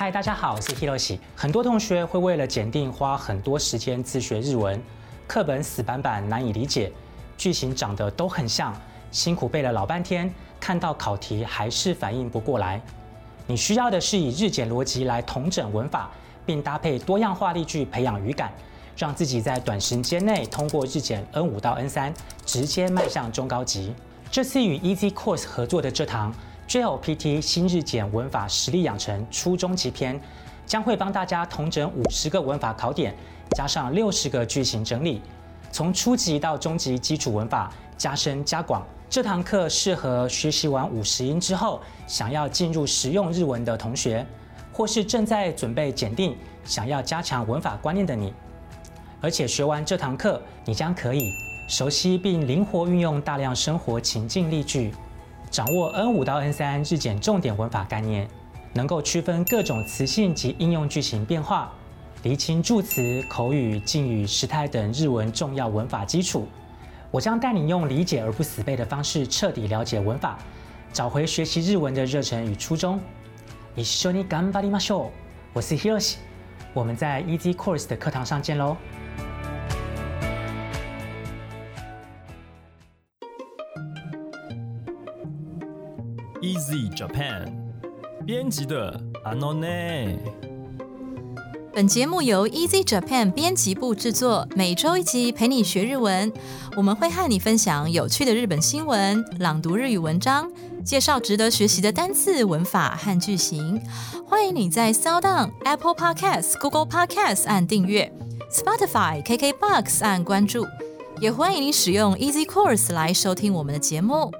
嗨，大家好，我是 Hiroshi。很多同学会为了检定花很多时间自学日文，课本死板板难以理解，句型长得都很像，辛苦背了老半天，看到考题还是反应不过来。你需要的是以日检逻辑来统整文法，并搭配多样化例句培养语感，让自己在短时间内通过日检 N 五到 N 三，直接迈向中高级。这次与 Easy Course 合作的这堂 JLPT 新日检文法实力养成初中级篇，将会帮大家统整五十个文法考点，加上六十个句型整理，从初级到中级基础文法加深加广。这堂课适合学习完五十音之后，想要进入实用日文的同学，或是正在准备检定，想要加强文法观念的你。而且学完这堂课，你将可以熟悉并灵活运用大量生活情境例句，掌握 N 五到 N 三日检重点文法概念，能够区分各种词性及应用句型变化，厘清助词、口语、敬语、时态等日文重要文法基础。我将带你用理解而不死背的方式，彻底了解文法，找回学习日文的热忱与初衷。一緒に頑張りましょう。我是 Hiroshi，我们在 Easy Course 的课堂上见喽。 Easy Japan 编辑的 Anone。本节目由 Easy Japan 编辑部制作，每周一集陪你学日文。我们会和你分享有趣的日本新闻、朗读日语文章、介绍值得学习的单词、文法和句型。欢迎你在 s o u n、Apple Podcasts、Google Podcasts 按订阅，Spotify、KKBox 按关注，也欢迎你使用 Easy Course 来收听我们的节目。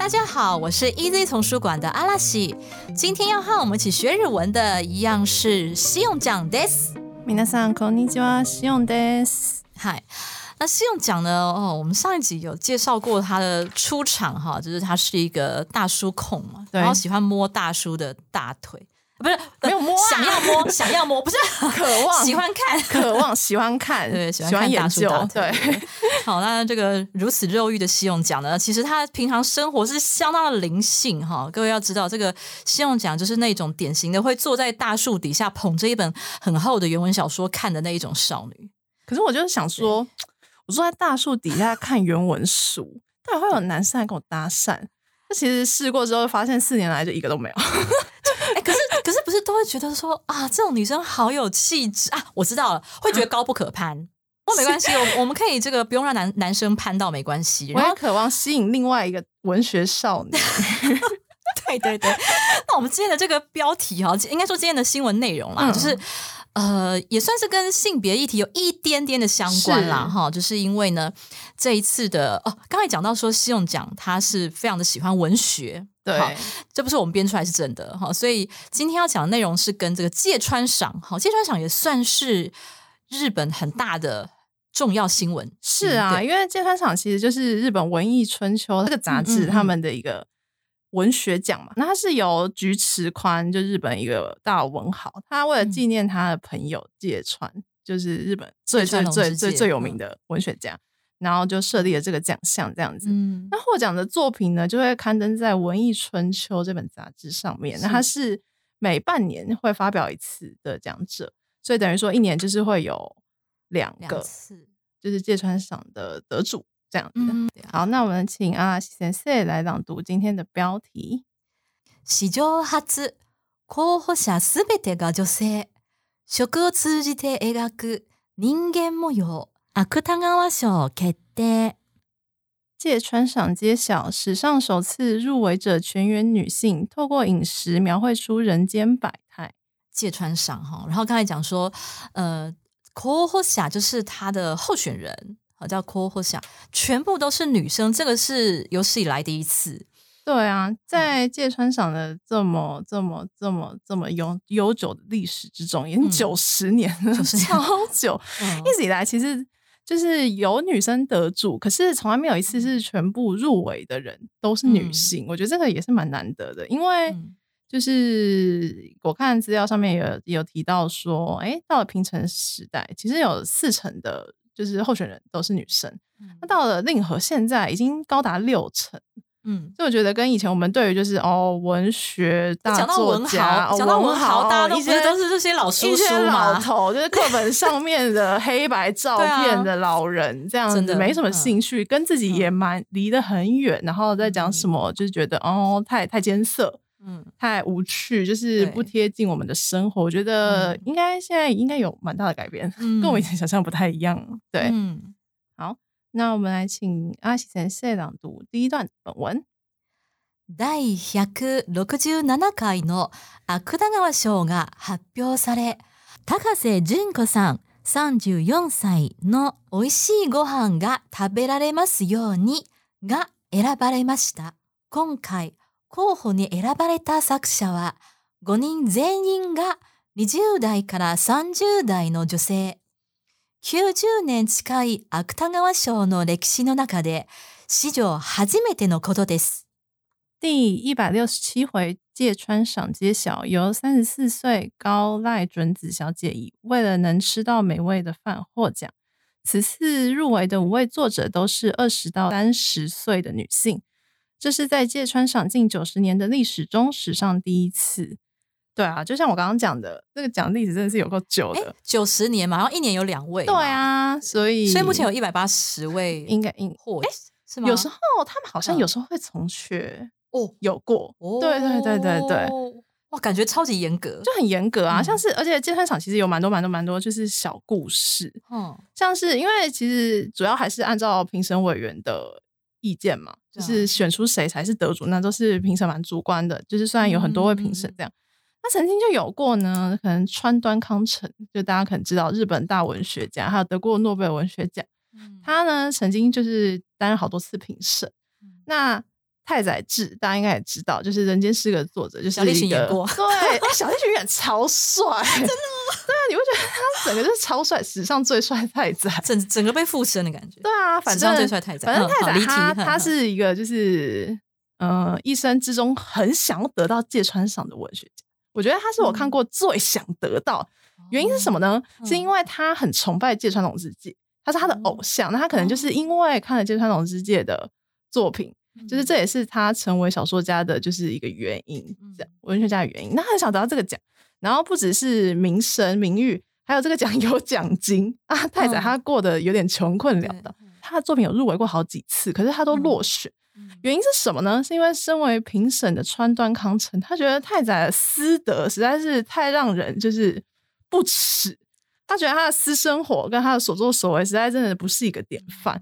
大家好，我是 Easy 丛书馆的阿拉西。今天要和我们一起学日文的，一样是西用奖 des。皆さんこんにちは、西用です。嗨，那西用奖呢？哦，我们上一集有介绍过他的出场哈，就是他是一个大叔控嘛，对然后喜欢摸大叔的大腿， 不是没有摸啊想要摸，想要摸，不是 渴望喜欢看，渴望喜欢看，对，喜欢看大研究。对，好，那这个如此肉欲的西用奖呢，其实他平常生活是相当的灵性哈。各位要知道，这个西用奖就是那种典型的会坐在大树底下捧着一本很厚的原文小说看的那一种少女。可是我就是想说，我坐在大树底下看原文书，到底会有男生来跟我搭讪？那其实试过之后，发现四年来就一个都没有。哎、可是可是不是都会觉得说啊，这种女生好有气质啊？我知道了，会觉得高不可攀。不过没关系，我我们可以这个不用让男男生攀到没关系。我也渴望吸引另外一个文学少女。对对对，那我们今天的这个标题哈，应该说今天的新闻内容啦，嗯就是呃，也算是跟性别议题有一点点的相关啦哈，就是因为呢，这一次的哦，刚才讲到说西用奖他是非常的喜欢文学，对。这不是我们编出来是真的哈，所以今天要讲的内容是跟这个芥川赏哈，芥川赏也算是日本很大的重要新闻，是啊，对因为芥川赏其实就是日本文艺春秋这个杂志他们的一个文学奖嘛。那它是由菊池宽，就日本一个大文豪，他为了嗯纪念他的朋友芥川，就是日本最最最最最有名的文学家，然后就设立了这个奖项这样子。嗯那获奖的作品呢，就会刊登在《文艺春秋》这本杂志上面。那它是每半年会发表一次的奖者，所以等于说一年就是会有两两个，次，就是芥川赏的得主这样子。嗯，对啊好，那我们请阿拉西先生来朗读今天的标题。史上初候補者すべてが女性食を通じて描く人間模様芥川賞決定芥川赏揭晓，史上首次入围者全员女性，透过饮食描绘出人间百态。芥川赏哈，然后刚才讲说，呃，候補者就是他的候选人， 好叫候補者，全部都是女生，这个是有史以来第一次。对啊，在芥川赏的这么这么这么这么悠悠久的历史之中，已经嗯九十年了，90年超久。嗯一直以来，其实就是有女生得主，可是从来没有一次是全部入围的人都是女嗯性。我觉得这个也是蛮难得的，因为嗯就是我看资料上面有有提到说，哎，到了平成时代，其实有四成的就是候选人都是女生。嗯那到了令和，现在已经高达六成。嗯，所以我觉得跟以前我们对于就是哦文学大讲到作文家，讲到文豪，大家都是都是这些老叔一些叔老？头，就是课本上面的黑白照片的老人，这样子没什么嗯兴趣，跟自己也蛮离得很远，然后在讲什么，就是觉得哦太太艰涩。嗯，太无趣，就是对不贴近我们的生活。我觉得嗯应该现在应该有蛮大的改变，嗯跟我以前想象不太一样。对，嗯那我们来请阿喜先生朗读第一段本文。第167回の芥川賞が発表され、高瀬淳子さん34歳の美味しいご飯が食べられますようにが選ばれました。今回 候補に選ばれた作者は5人全員が20代から30代の女性。90年近い芥川賞の歴史の中で史上初めてのことです。第一百六十七回芥川赏揭晓，由三十四岁高濑准子小姐以为了能吃到美味的饭获奖。此次入围的五位作者都是二十到三十岁的女性，这是在芥川赏近九十年的历史中史上第一次。对啊，就像我刚刚讲的，这个奖历史真的是有够久哎的。，九十年嘛，然后一年有两位，对，啊，所以所以目前有一百八十位应该应获，是吗？有时候他们好像嗯有时候会重缺，哦，有过。对对对对对。哦，哇，感觉超级严格，就很严格啊，嗯像是而且芥川赏其实有蛮多蛮多蛮多就是小故事，嗯，像是因为其实主要还是按照评审委员的意见嘛，就是选出谁才是得主，那都是评审蛮主观的。就是虽然有很多位评审这样，那曾经就有过呢，可能川端康成，就大家可能知道日本大文学家，还有得过诺贝尔文学奖，嗯他呢曾经就是担任好多次评审。嗯那太宰治大家应该也知道，就是《人间失格》的作者，就是小栗旬一个演过 对，哎 小栗旬演超帅，真的吗？对啊，你会觉得他整个就是超帅，史上最帅太宰。整整个被附身的感觉，对啊，反史上正最帅太宰反正太宰他他是一个就是呃一生之中很想要得到芥川赏的文学家。我觉得他是我看过最想得到，原因是什么呢？嗯是因为他很崇拜芥川龙之介，他是他的偶像。那他可能就是因为看了芥川龙之介的作品，就是这也是他成为小说家的就是一个原因，这样文学家的原因。那他很想得到这个奖，然后不只是名声名誉，还有这个奖 有奖金啊。太宰嗯他过得有点穷困潦倒，他的作品有入围过好几次，可是他都落选。原因是什么呢？是因为身为评审的川端康成，他觉得太宰的私德实在是太让人就是不耻。他觉得他的私生活跟他的所作所为实在真的不是一个典范，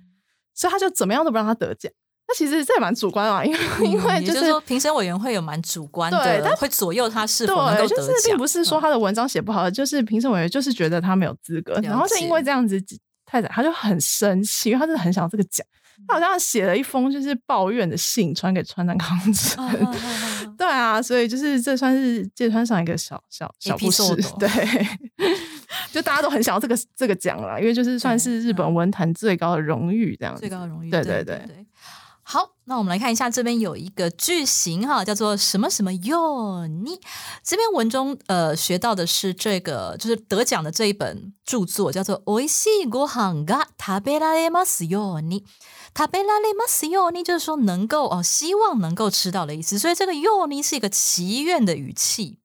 所以他就怎么样都不让他得奖。那其实这也蛮主观啊，因为、因为就是说评审委员会有蛮主观的，对但会左右他是否能对，够得奖，就是并不是说嗯。他的文章写不好，就是评审委员就是觉得他没有资格，然后是因为解这样子，太宰他就很生气，因为他真的很想要这个奖，他好像写了一封就是抱怨的信传给川端康成。对啊，所以就是这算是芥川上一个小小小故事对，就大家都很想要这个这个奖啦，因为就是算是日本文坛最高的荣誉这样子，最高的荣誉，对对对那我们来看一下，这边有一个句型哈，叫做什么什么哟你。这边文中呃学到的是这个，就是得奖的这一本著作，叫做《おいしいご飯が食べられますように》。食べられますように就是说能够哦，希望能够吃到的意思。所以这个ように是一个祈愿的语气。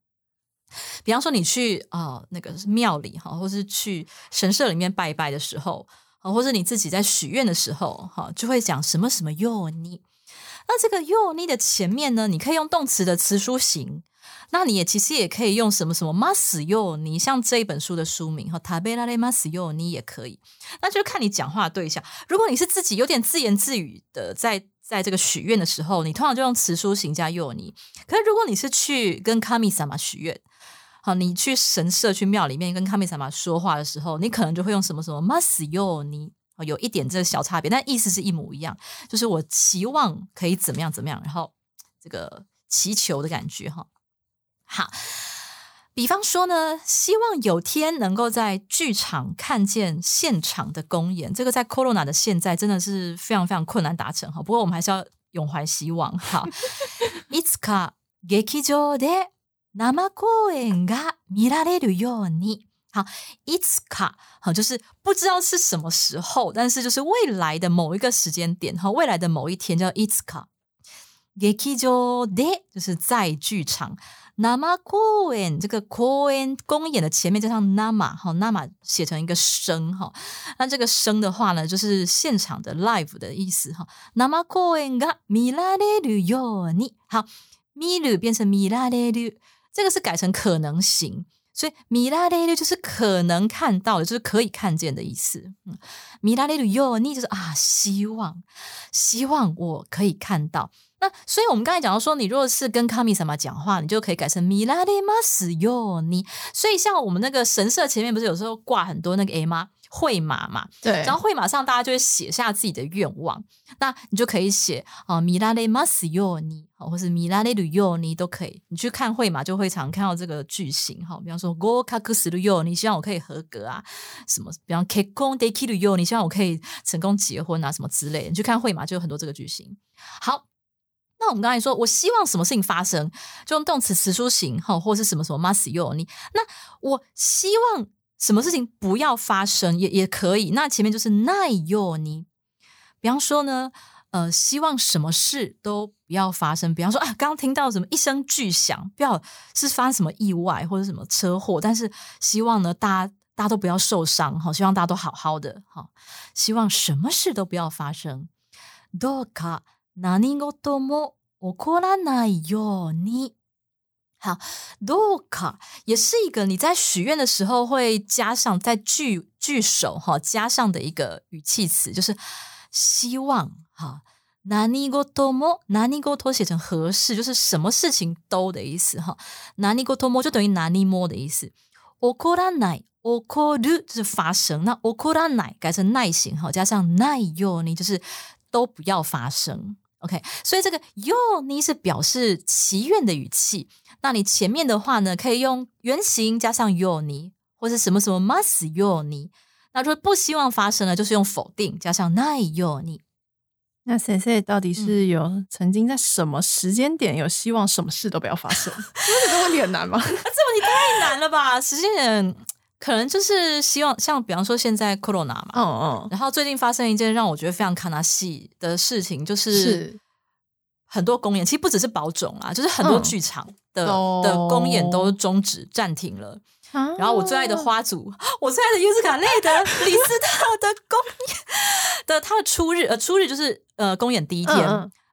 比方说你去啊、呃那个庙里哈，或是去神社里面拜拜的时候，啊，或者你自己在许愿的时候，哈，就会讲什么什么哟你。 那这个 you 你的前面呢，你可以用动词的词书形。那你也其实也可以用什么什么 must you？你，像这一本书的书名哈，塔贝拉雷 mas 哟你也可以。那就看你讲话对象。如果你是自己有点自言自语的在在这个许愿的时候，你通常就用词书形加哟你。可是如果你是去跟卡米萨玛许愿，好，你去神社、去庙里面跟卡米萨玛说话的时候，你可能就会用什么什么 mas 哟你，哦有一点这个小差别，但意思是一模一样，就是我期望可以怎么样怎么样，然后这个祈求的感觉哈。好，比方说呢，希望有天能够在剧场看见现场的公演，这个在 Corona 的现在真的是非常非常困难达成哈。不过我们还是要永怀希望哈。いつか劇場で生公演が見られるように。 好，いつか好，就是不知道是什么时候，但是就是未来的某一个时间点哈，未来的某一天叫いつか。 劇場で就是在剧场。生公演这个公演公演的前面加上 nama 哈，nama 写成一个声哈，那这个声的话呢，就是现场的 live 的意思哈。生公演が見られるように，好，見る变成見られる，这个是改成可能型。 所以米拉雷鲁就是可能看到的，就是可以看见的意思。嗯，米拉雷鲁哟，你就是啊，希望，希望我可以看到。那所以我们刚才讲到说，你如果是跟卡米什么讲话，你就可以改成米拉雷马斯哟你。所以像我们那个神社前面不是有时候挂很多那个 A 吗？绘马嘛，对，然后会马上大家就会写下自己的愿望，那你就可以写啊米拉雷马斯尤尼，或是米拉雷鲁尤尼都可以。你去看会马就会常看到这个句型哈，比方说 Go 卡克斯鲁尤，你希望我可以合格啊，什么，比方 k o n De Ki 鲁尤，你希望我可以成功结婚啊，什么之类。你去看会马就有很多这个句型。好，那我们刚才说我希望什么事情发生，就用动词词书型哈，或是什么什么马斯尤尼。那我希望。什么事情不要发生也也可以，那前面就是奈哟你，比方说呢，呃，希望什么事都不要发生。比方说啊，刚刚听到什么一声巨响，不要是发生什么意外或者什么车祸，但是希望呢，大家大家都不要受伤哈，希望大家都好好的哈，希望什么事都不要发生。どうか何事も起こらないように。 好，do 卡也是一个你在许愿的时候会加上在句句首哈加上的一个语气词，就是希望哈。哪尼ゴトモ，哪尼ゴト写成合适，就是什么事情都的意思哈。哪尼ゴトモ就等于哪尼モ的意思。起こらない、起こる就是发生，那起こらない改成耐型哈，加上ないように就是都不要发生。 OK，所以这个ように是表示祈愿的语气。那你前面的话呢，可以用原形加上 y o ni，或是什么什么 must y o ni。那如果不希望发生呢，就是用否定加上 nai yo ni。那 s e 到底是有曾经在什么时间点有希望什么事都不要发生？这个问题很难吗？这问题太难了吧？时间点 可能就是希望，像比方说现在 corona 嘛，嗯嗯，然后最近发生一件让我觉得非常卡纳西的事情，就是很多公演，其实不只是保种啊，就是很多剧场。的的公演都终止暂停了，然后我最爱的花组，我最爱的尤斯卡内德 李斯特的公演的他的初日，呃，初日就是呃公演第一天，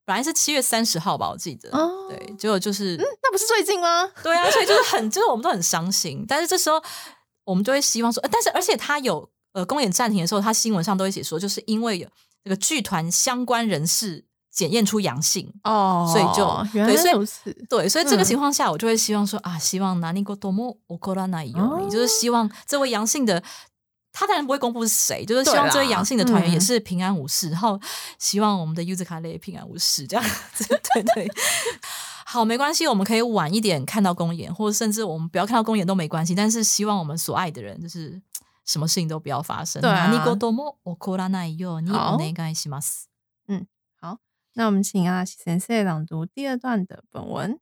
本来是七月三十号吧，我记得，对，结果就是，那不是最近吗？对啊，所以就是很，就是我们都很伤心，但是这时候我们就会希望说，但是而且他有呃公演暂停的时候，他新闻上都会写说，就是因为有这个剧团相关人士。检验出阳性。哦，所以就对，所以对，所以这个情况下，我就会希望说啊，希望拿尼个多么我过拉那有，就是希望这位阳性的他当然不会公布是谁，就是希望这位阳性的团员也是平安无事，然后希望我们的 user 卡类平安无事，这样子，对 对。好，没关系，我们可以晚一点看到公演，或者甚至我们不要看到公演都没关系，但是希望我们所爱的人就是什么事情都不要发生。对啊，尼个多么我过拉那有，你お願いします。嗯。那我们请阿西先生朗读第二段的本文。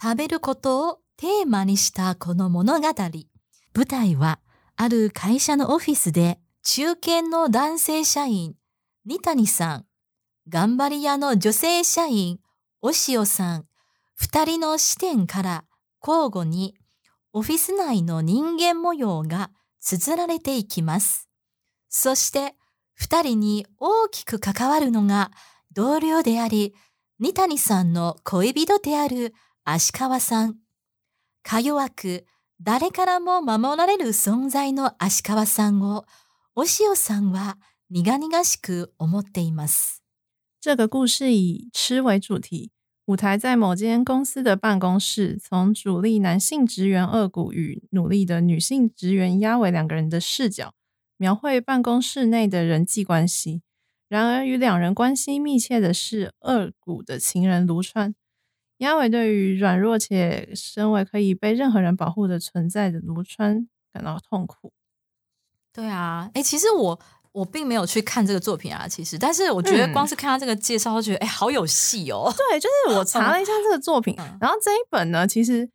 食べることをテーマにしたこの物語。舞台は、ある会社のオフィスで、中堅の男性社員、二谷さん、頑張り屋の女性社員、 押尾さん、二人の視点から交互に、オフィス内の人間模様が綴られていきます。そして、二人に大きく関わるのが、同僚であり、二谷さんの恋人である足川さん。か弱く、誰からも守られる存在の足川さんを、押尾さんは苦々しく思っています。这个故事以吃为主题，舞台在某间公司的办公室，从主力男性职员二谷与努力的女性职员压尾两个人的视角，描绘办公室内的人际关系。然而，与两人关系密切的是二谷的情人卢川。押尾对于软弱且身为可以被任何人保护的存在的卢川感到痛苦。对啊，哎，其实我我并没有去看这个作品啊，其实，但是我觉得光是看他这个介绍，就觉得哎，好有戏哦。对，就是我查了一下这个作品，然后这一本呢，其实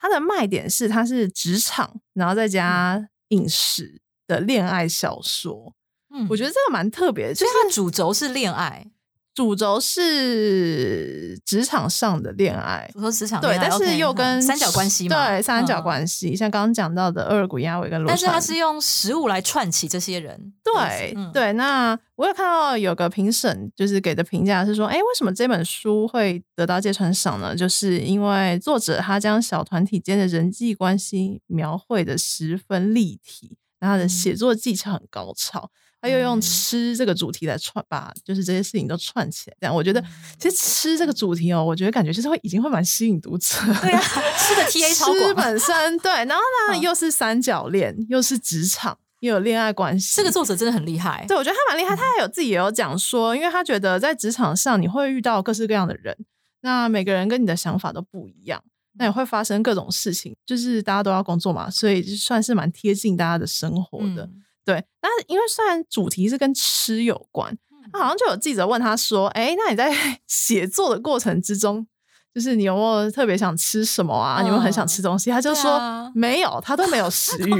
它的卖点是它是职场，然后再加饮食的恋爱小说。嗯，我觉得这个蛮特别的，就是它主轴是恋爱，主轴是职场上的恋爱，主轴职场对，但是又跟嗯三角关系嘛，对三角嗯关系，像刚刚讲到的厄尔古亚维跟罗但是他是用食物来串起这些人，对、嗯，对，那我有看到有个评审就是给的评价是说，哎，为什么这本书会得到芥川赏呢？就是因为作者他将小团体间的人际关系描绘的十分立体，然后他的嗯写作技巧很高超。他又用嗯吃这个主题来串，把就是这些事情都串起来。这样，我觉得嗯其实吃这个主题哦，我觉得感觉就是会已经会蛮吸引读者。对啊，吃的 TA 超吃广，本身对，然后呢、嗯又是三角恋，又是职场，又有恋爱关系。这个作者真的很厉害，对，我觉得他蛮厉嗯害。他还有自己也有讲说，因为他觉得在职场上你会遇到各式各样的人，那每个人跟你的想法都不一样，那也会发生各种事情。就是大家都要工作嘛，所以就算是蛮贴近大家的生活的。嗯对，那因为虽然主题是跟吃有关，嗯那好像就有记者问他说：“哎，那你在 写作的过程之中，就是你有没有特别想吃什么啊？你有没有很想吃东西？”他就说：“对啊没有，他都没有 食欲。”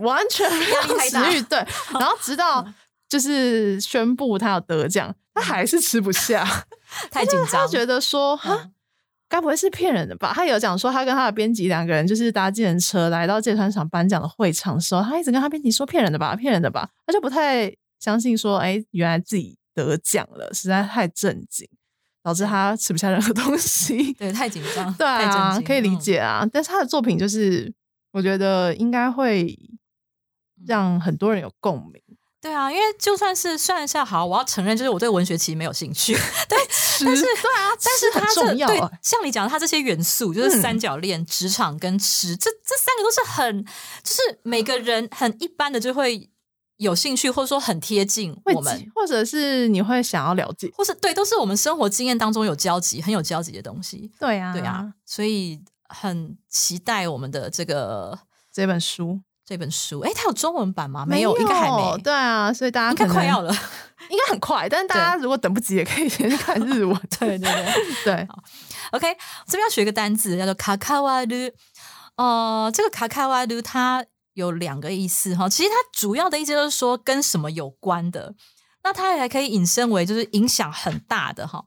完全没有食欲，对。然后直到就是宣布他有得奖，他还是吃不下，太紧张，他觉得说该不会是骗人的吧？他有讲说，他跟他的编辑两个人就是搭计程车来到芥川赏颁奖的会场的时候，他一直跟他编辑说骗人的吧，骗人的吧，他就不太相信说，哎，原来自己得奖了，实在太震惊，导致他吃不下任何东西。对太紧张，对啊，可以理嗯解啊。但是他的作品就是，我觉得应该会让很多人有共鸣。对啊，因为就算是算一下好，我要承认，就是我对文学其实没有兴趣，对，但是对啊，但是它这对重要啊像你讲的，它这些元素就是嗯三角恋、职场跟吃，这这三个都是很，就是每个人很一般的就会有兴趣，或者说很贴近我们，或者是你会想要了解。或是对，都是我们生活经验当中有交集、很有交集的东西。对啊，对啊，所以很期待我们的这个这本书这本书。哎，它有中文版吗？没有，应该还没。对啊，所以大家应该快要了。应该很快，但是大家如果等不及，也可以先去看日文。对 对对。对，OK，这边要学一个单字，叫做卡卡瓦鲁。呃，这个卡卡瓦鲁它有两个意思哈，其实它主要的意思就是说跟什么有关的。那它还可以引申为就是影响很大的哈。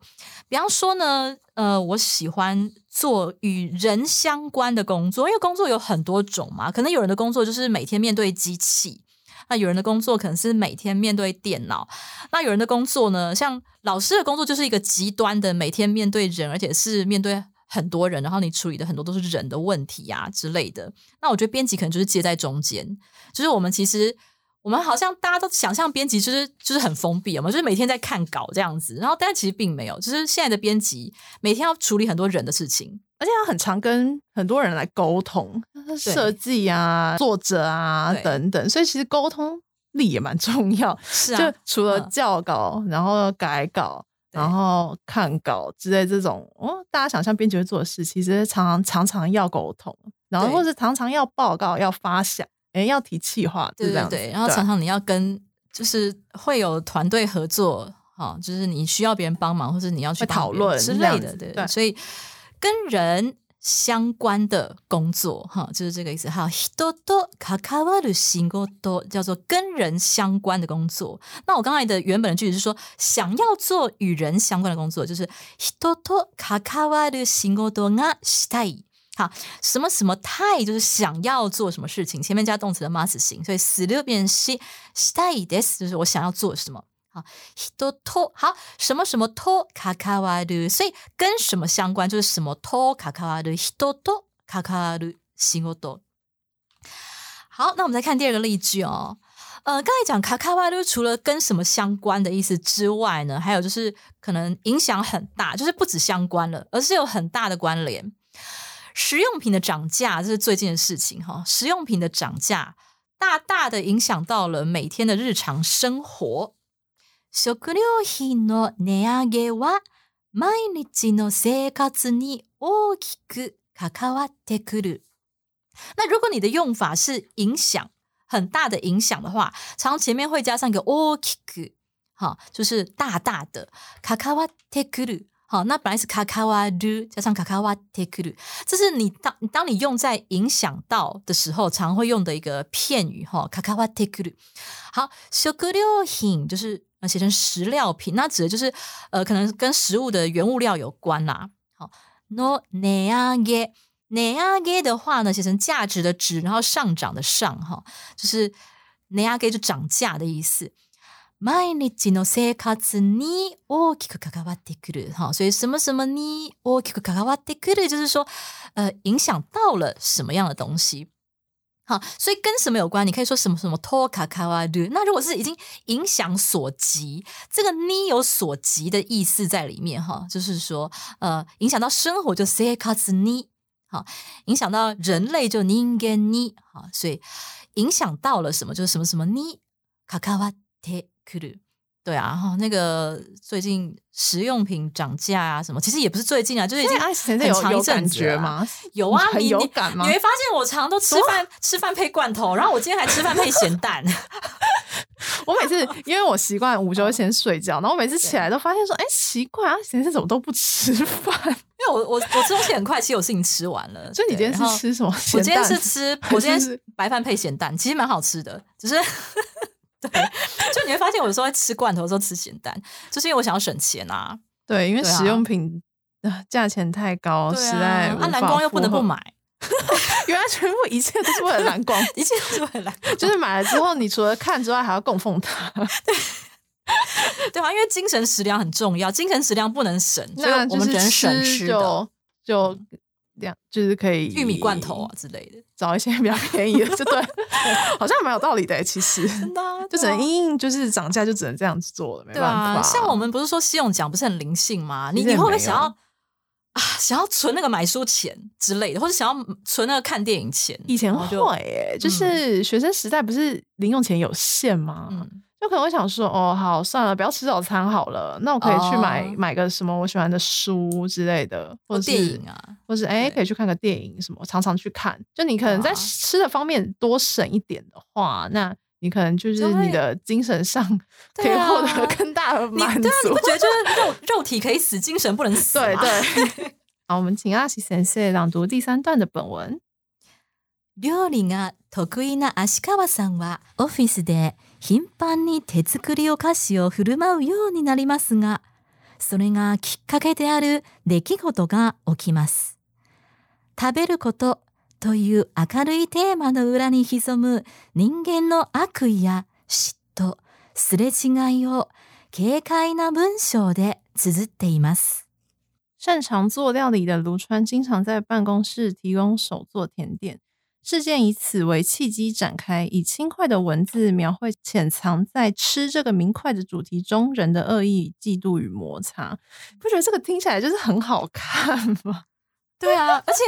比方说呢，呃，我喜欢做与人相关的工作，因为工作有很多种嘛，可能有人的工作就是每天面对机器。那有人的工作可能是每天面对电脑，那有人的工作呢，像老师的工作就是一个极端的，每天面对人，而且是面对很多人，然后你处理的很多都是人的问题啊之类的。那我觉得编辑可能就是接在中间，就是我们其实我们好像大家都想象编辑就是就是很封闭，我们就是每天在看稿这样子，然后但其实并没有，就是现在的编辑每天要处理很多人的事情，而且他很常跟很多人来沟通，设计啊、作者啊等等，所以其实沟通力也蛮重要。是。啊就，除了嗯。校稿，然后改稿，然后看稿之类这种，哦，大家想象编辑会做的事，其实常常常常要沟通，然后或是常常要报告、要发想，哎，要提企划，对是这样子对对，然后啊常常你要跟就是会有团队合作，哈、就是你需要别人帮忙，或者你要去会帮别人讨论之类的，这样子对，对所以跟人相关的工作，哈，就是这个意思。还有人と関わる仕事叫做跟人相关的工作。那我刚才的原本的句子是说，想要做与人相关的工作，就是人と関わる仕事がしたい。 好，什么什么太就是想要做什么事情，前面加动词的 must 形，所以する变ししたいです，就是我想要做什么。好，人と好什么什么と関わる，所以跟什么相关就是什么と関わる，人と関わる仕事。好，那我们再看第二个例句哦。呃，刚才讲卡卡瓦鲁除了跟什么相关的意思之外呢，还有就是可能影响很大，就是不止相关了，而是有很大的关联。 食用品的涨价，这是最近的事情哈。食用品的涨价，大大的影响到了每天的日常生活。食料品の値上げは毎日の生活に大きく関わってくる。那如果你的用法是影响很大的影响的话，常前面会加上一个大きく，哈，就是大大的関わってくる。 好，那本来是卡卡瓦鲁加上卡卡瓦 take 鲁，这是你当当你用在影响到的时候，常会用的一个片语哈。卡卡瓦 take 鲁，好，食料品就是 那写成食料品，那指的就是呃，可能跟食物的原物料有关啦。好，no 値上げ，値上げ的话呢，写成价值的值，然后上涨的上，哈，就是値上げ就涨价的意思。 毎日の生活に大きく関わってくる，哈，所以什么什么に大きく関わってくる，就是说，呃，影响到了什么样的东西。好，所以跟什么有关？你可以说什么什么托卡卡瓦鲁。那如果是已经影响所及，这个呢有所及的意思在里面哈，就是说呃，影响到生活就 say 卡兹尼，好，影响到人类就 ninge 尼，好，所以影响到了什么就是什么什么尼卡 对啊，哈，那个最近食用品涨价啊，什么其实也不是最近啊，就是已经很长一阵子吗？有啊，很有感吗？你会发现我常常都吃饭 吃饭配罐头，然后我今天还吃饭配咸蛋。我每次因为我习惯午休先睡觉，然后我每次起来都发现说，哎，奇怪啊，先生怎么都不吃饭？因为我我我吃东西很快，其实我事情吃完了。所以你今天是吃什么？我今天是吃，我今天是白饭配咸蛋，其实蛮好吃的，只是。对，就你会发现，我有时候在吃罐头的时候吃咸蛋，就是因为我想要省钱啊。对，因为食用品价钱太高，实在啊，蓝光又不能不买。原来全部一切都是为了蓝光，一切都是为了蓝光。就是买了之后，你除了看之外，还要供奉它。对，对啊，因为精神食粮很重要，精神食粮不能省，所以我们只能省吃的，就。两就是可以玉米罐头啊之类的，找一些比较便宜的，就对，好像蛮有道理的。其实真的，就只能因就是涨价，就只能这样子做了，没办法。像我们不是说信用奖不是很灵性吗？你你会不会想要啊，想要存那个买书钱之类的，或者想要存那个看电影钱？以前会欸，就是学生时代不是零用钱有限吗？就可能会想说，哦，好，算了，不要吃早餐好了，那我可以去买买个什么我喜欢的书之类的，或电影啊，或是哎，可以去看个电影什么，常常去看。就你可能在吃的方面多省一点的话，那你可能就是你的精神上可以获得更大的满足。你不觉得就是肉肉体可以死，精神不能死对对。好，我们请阿喜先生朗读第三段的本文。料理が得意な足川さんはオフィスで 頻繁に手作りお菓子を振る舞うようになりますが、それがきっかけである出来事が起きます。食べることという明るいテーマの裏に潜む人間の悪意や嫉妬、すれ違いを軽快な文章で綴っています。擅长做料理的卢川经常在办公室提供手做甜点。事件以此为契机展开，以轻快的文字描绘潜藏在吃这个明快的主题中人的恶意、嫉妒与摩擦。不觉得这个听起来就是很好看吗？对啊，而且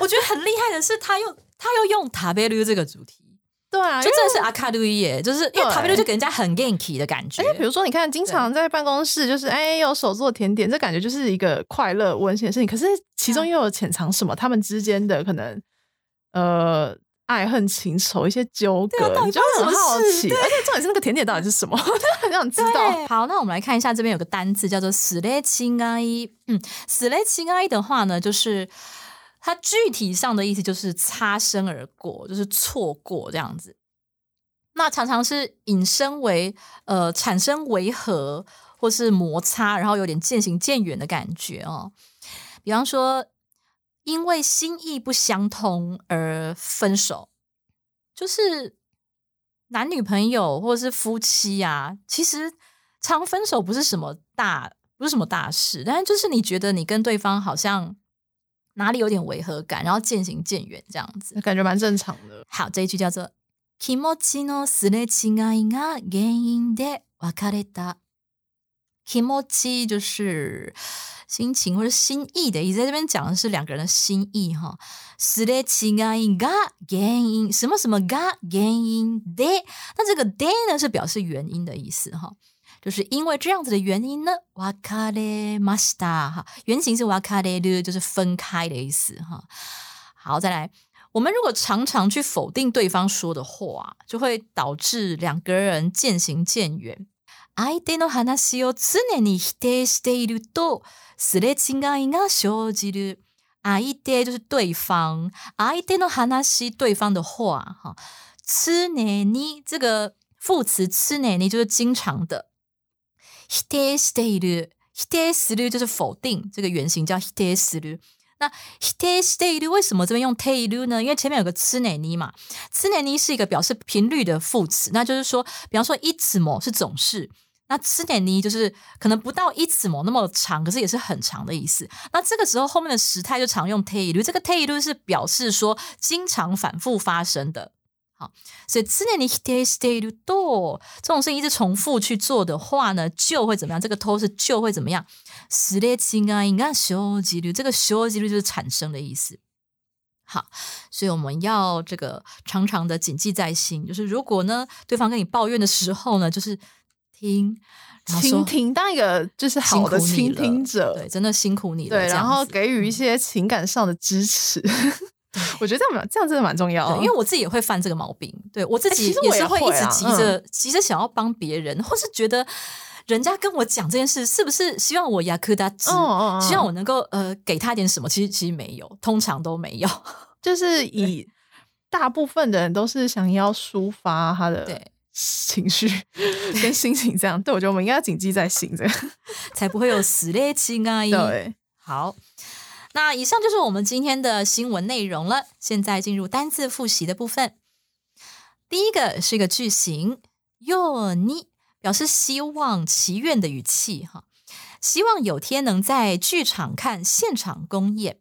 我觉得很厉害的是，他又他又用塔贝鲁这个主题，对啊，就真的是阿卡路伊耶，就是因为塔贝鲁就给人家很 ganky 的感觉。而且比如说，你看，经常在办公室就是哎有手做甜点，这感觉就是一个快乐温馨的事情。可是其中又有潜藏什么？他们之间的可能。呃，爱恨情仇一些纠葛，你就很好奇，而且重点是那个甜点到底是什么，很想知道。好，那我们来看一下，这边有个单字叫做“死雷青阿姨”。嗯，“死雷青阿姨”的话呢，就是它具体上的意思就是擦身而过，就是错过这样子。那常常是引申为呃产生违和或是摩擦，然后有点渐行渐远的感觉哦。比方说。因为心意不相通而分手，就是男女朋友或者是夫妻啊。其实常分手不是什么大，不是什么大事，但是就是你觉得你跟对方好像哪里有点违和感，然后渐行渐远这样子，感觉蛮正常的。好，这一句叫做“気持ちのすれ違いが原因で別れた”。 気持ち就是心情或者心意的意思，在这边讲的是两个人的心意哈。すれ違いが原因，什么什么が原因で，那这个で呢是表示原因的意思哈，就是因为这样子的原因呢，別れました哈，原型是別れる，就是分开的意思哈。好，再来，我们如果常常去否定对方说的话，就会导致两个人渐行渐远。 相手の話を常に否定していると、すれ違いが生じる。相手就是对方，相手の話对方的话，哈，常に这个副词常に就是经常的，否定している。否定する就是否定，这个原型叫否定する。那否定している为什么这边用ている呢？因为前面有个つねに嘛，つねに是一个表示频率的副词，那就是说，比方说いつも是总是，那つねに就是可能不到いつも那么长，可是也是很长的意思。那这个时候后面的时态就常用ている，这个ている是表示说经常反复发生的。好，所以常に否定していると这种事情一直重复去做的话呢，就会怎么样？这个都是就会怎么样？すれ違いが生じる，这个生じる就是产生的意思。好，所以我们要这个常常的谨记在心，就是如果呢对方跟你抱怨的时候呢，就是 听，倾听，当一个就是好的倾听者，对，真的辛苦你了，对，然后子给予一些情感上的支持。我觉得这样蛮这样真的蛮重要的，因为我自己也会犯这个毛病，对我自己也也是会一直急着、急着想要帮别人，或是觉得人家跟我讲这件事，是不是希望我雅克达兹，嗯嗯嗯希望我能够呃给他点什么？其实其实没有，通常都没有。就是以大部分的人都是想要抒发他的对情绪跟心情，这样。对，我觉得我们应该要谨记在心，这样。才不会有死裂情啊！对，好，那以上就是我们今天的新闻内容了。现在进入单字复习的部分。第一个是一个句型，よに表示希望、祈愿的语气哈，希望有天能在剧场看现场公演。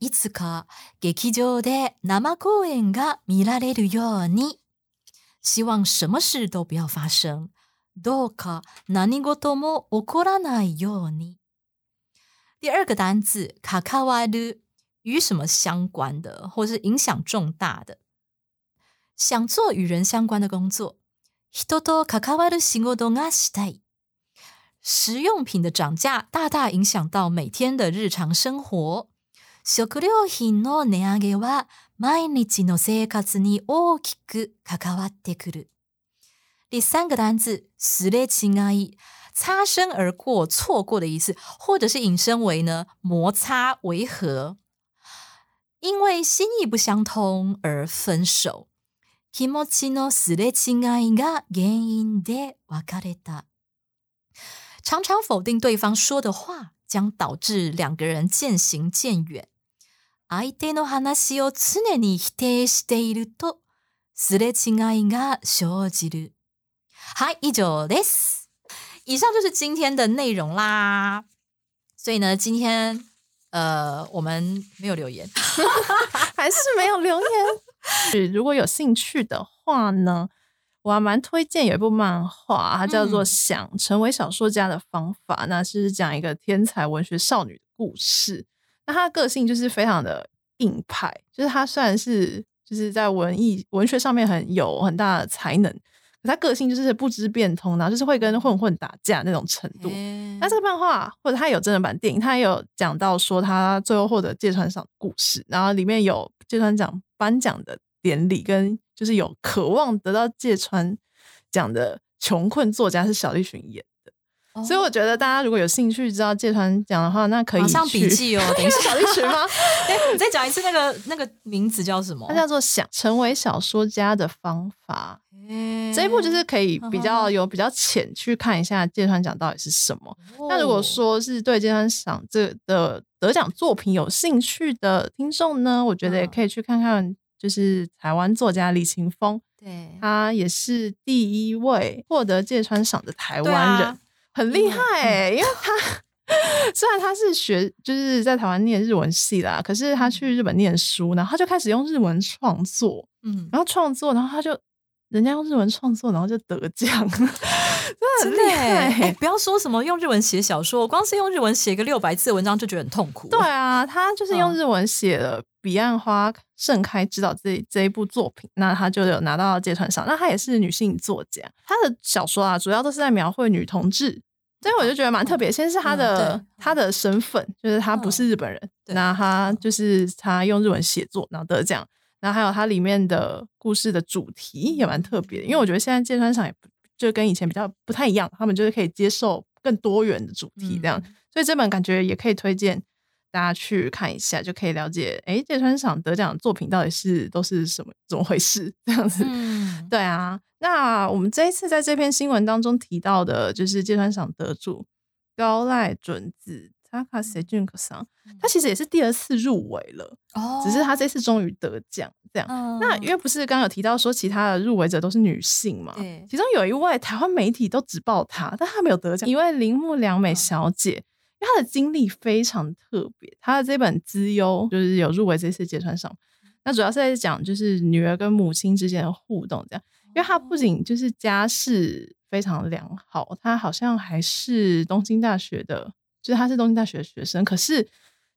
いつか劇場で生公演が見られるように。 希望什么事都不要发生。どうか何事も起こらないように。第二个单字“卡卡瓦鲁”与什么相关的，或是影响重大的？想做与人相关的工作。人と関わる仕事がしたい。食用品的涨价大大影响到每天的日常生活。食料品の値上げは 毎日の生活に大きく関わってくる。第三个单字“すれ違い”，擦身而过、错过的意思，或者是引申为呢摩擦、违和，因为心意不相通而分手。気持ちのすれ違いが原因で別れた。常常否定对方说的话，将导致两个人渐行渐远。 相手の話を常に否定していると、すれ違いが生じる。嗨，以上です。以上就是今天的内容啦。所以呢，今天呃，我们没有留言，还是没有留言。是如果有兴趣的话呢，我还蛮推荐有一部漫画，它叫做嗯《想成为小说家的方法》，那是讲一个天才文学少女的故事。 那他的个性就是非常的硬派，就是他虽然是就是在文艺文学上面很有很大的才能，可他个性就是不知变通，然后就是会跟混混打架那种程度。那这个漫画或者他有真人版电影，他也有讲到说他最后获得芥川赏故事，然后里面有芥川奖颁奖的典礼，跟就是有渴望得到芥川奖的穷困作家是小栗旬演的，哦所以我觉得大家如果有兴趣知道芥川奖的话，那可以马上笔。记哦。等一下是，小栗旬吗？哎，你再讲一次那个那个名字叫什么它？叫做《想成为小说家的方法》。哎这一部就是可以比嗯较有比较浅去看一下芥川奖到底是什么。那如哦果说是对芥川赏这的得奖作品有兴趣的听众呢，我觉得也嗯可以去看看，就是台湾作家李勤峰，对他也是第一位获得芥川赏的台湾人，啊很厉害哎、因为他 虽然他是学就是在台湾念日文系啦，可是他去日本念书，然后他就开始用日文创作，嗯，然后创作，然后他就人家用日文创作，然后就得奖，很真的厉害、不要说什么用日文写小说，我光是用日文写个六百字的文章就觉得很痛苦。对啊，他就是用嗯日文写了《彼岸花盛开》指导这这一部作品，那他就有拿到芥川赏。那他也是女性作家，他的小说啊，主要都是在描绘女同志。所以我就觉得蛮特别。先是他的、嗯他的身份，就是他不是日本人，对那他就是他用日文写作，然后得奖。然后还有他里面的故事的主题也蛮特别的，因为我觉得现在芥川赏也不就跟以前比较不太一样，他们就是可以接受更多元的主题这样。嗯所以这本感觉也可以推荐大家去看一下，就可以了解，哎，芥川赏得奖的作品到底是都是什么怎么回事这样子。嗯，对啊，那我们这一次在这篇新闻当中提到的，就是芥川赏得主高濑准子 Taka Sejun 桑，他其实也是第二次入围了，哦只是他这次终于得奖。这样，嗯那因为不是刚刚有提到说其他的入围者都是女性嘛？对其中有一位台湾媒体都只报她，但她没有得奖，一位铃木良美小姐。因为她的经历非常特别，她的这本《资优》就是有入围这次芥川赏，那主要是在讲就是女儿跟母亲之间的互动这样。因为她不仅就是家世非常良好，她好像还是东京大学的，就是他是东京大学的学生，可是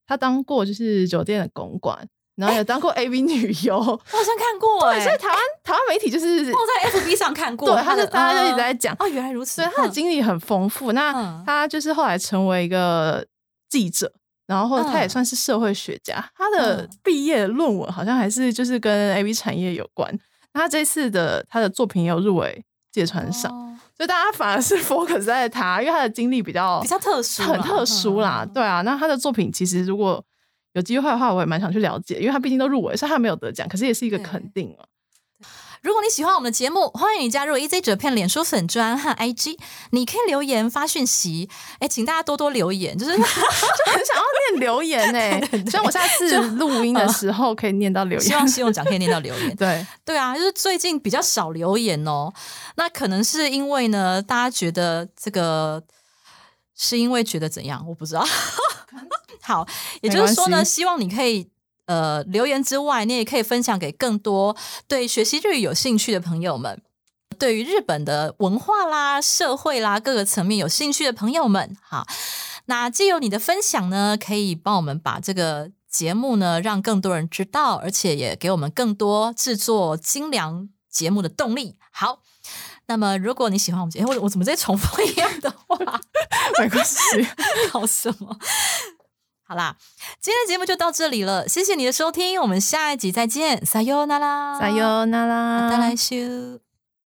他当过就是酒店的公关，然后也当过 AV 女优，我好像看过哎、对，所以台湾台湾媒体就是我在 FB 上看过，对，他的就大家就一直嗯在讲，哦，原来如此，所以他的嗯经历很丰富。那嗯他就是后来成为一个记者，然后他也嗯算是社会学家。他的嗯毕业论文好像还是就是跟 A V 产业有关。那他这次的他的作品也有入围芥川赏，哦所以大家反而是 focus 在他，因为他的经历比较比较特殊，很特殊啦。嗯对啊，那他的作品其实如果有机会的话，我也蛮想去了解，因为他毕竟都入围，虽然他没有得奖，可是也是一个肯定啊。如果你喜欢我们的节目，欢迎你加入 EZ 折片脸书粉专和 IG，你可以留言发讯息，哎，请大家多多留言，就是 就很想要念留言呢、希望我下次录音的时候可以念到留言。希望希望奖可以念到留言。对，对啊，就是最近比较少留言哦，那可能是因为呢，大家觉得这个是因为觉得怎样，我不知道。好，也就是说呢，希望你可以呃留言之外，你也可以分享给更多对学习日语有兴趣的朋友们。对于日本的文化啦、社会啦各个层面有兴趣的朋友们，好，那借由你的分享呢，可以帮我们把这个节目呢让更多人知道，而且也给我们更多制作精良节目的动力。好，那么如果你喜欢我们节目，我我怎么在重复一样的话？没关系。搞什么？好啦，今天的节目就到这里了，谢谢你的收听，我们下一集再见，撒哟那拉，さようなら。また来週。